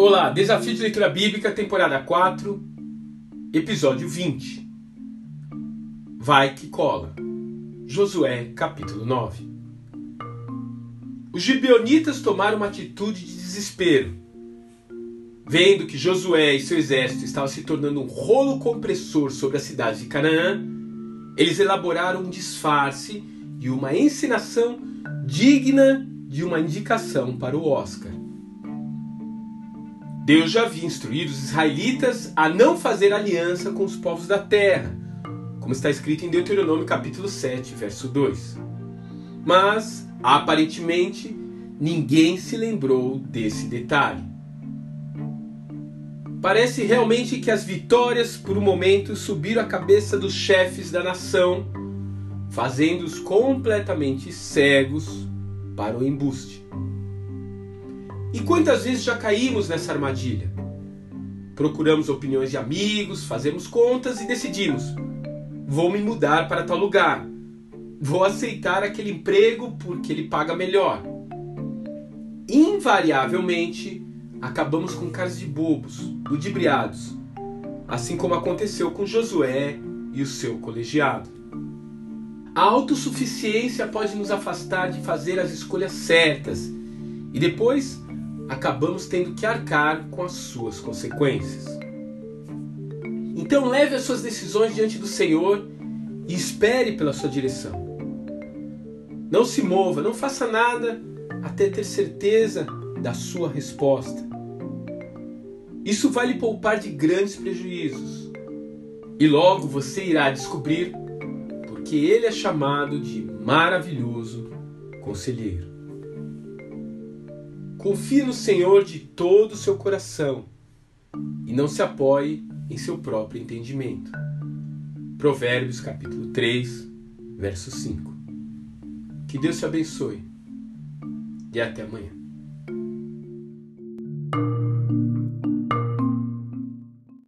Olá, Desafio de Leitura Bíblica, temporada 4, episódio 20. Vai que cola. Josué, capítulo 9. Os gibeonitas tomaram uma atitude de desespero. Vendo que Josué e seu exército estavam se tornando um rolo compressor sobre a cidade de Canaã, eles elaboraram um disfarce e uma encenação digna de uma indicação para o Oscar. Deus já havia instruído os israelitas a não fazer aliança com os povos da terra, como está escrito em Deuteronômio capítulo 7, verso 2. Mas, aparentemente, ninguém se lembrou desse detalhe. Parece realmente que as vitórias por um momento subiram a cabeça dos chefes da nação, fazendo-os completamente cegos para o embuste. E quantas vezes já caímos nessa armadilha? Procuramos opiniões de amigos, fazemos contas e decidimos: vou me mudar para tal lugar. Vou aceitar aquele emprego porque ele paga melhor. Invariavelmente, acabamos com caras de bobos, ludibriados, assim como aconteceu com Josué e o seu colegiado. A autossuficiência pode nos afastar de fazer as escolhas certas e depois acabamos tendo que arcar com as suas consequências. Então leve as suas decisões diante do Senhor e espere pela sua direção. Não se mova, não faça nada até ter certeza da sua resposta. Isso vai lhe poupar de grandes prejuízos. E logo você irá descobrir porque ele é chamado de maravilhoso conselheiro. Confie no Senhor de todo o seu coração e não se apoie em seu próprio entendimento. Provérbios capítulo 3, verso 5. Que Deus te abençoe e até amanhã.